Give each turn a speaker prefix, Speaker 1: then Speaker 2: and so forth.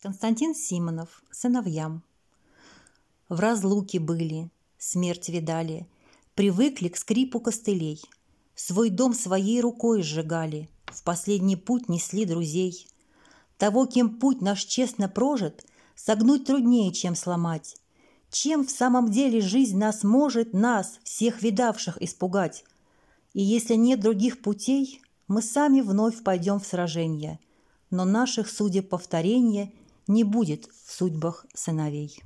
Speaker 1: Константин Симонов, сыновьям. В разлуке были, смерть видали, Привыкли к скрипу костылей, Свой дом своей рукой сжигали, В последний путь несли друзей. Того, кем путь наш честно прожит, Согнуть труднее, чем сломать. Чем в самом деле жизнь нас может, Нас, всех видавших, испугать? И если нет других путей, Мы сами вновь пойдем в сражение, Но наших судеб повторения – не будет в судьбах сыновей.